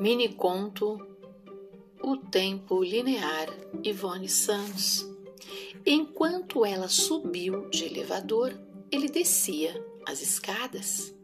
Mini conto O Tempo Linear Ivone Santos. Enquanto ela subiu de elevador, ele descia as escadas.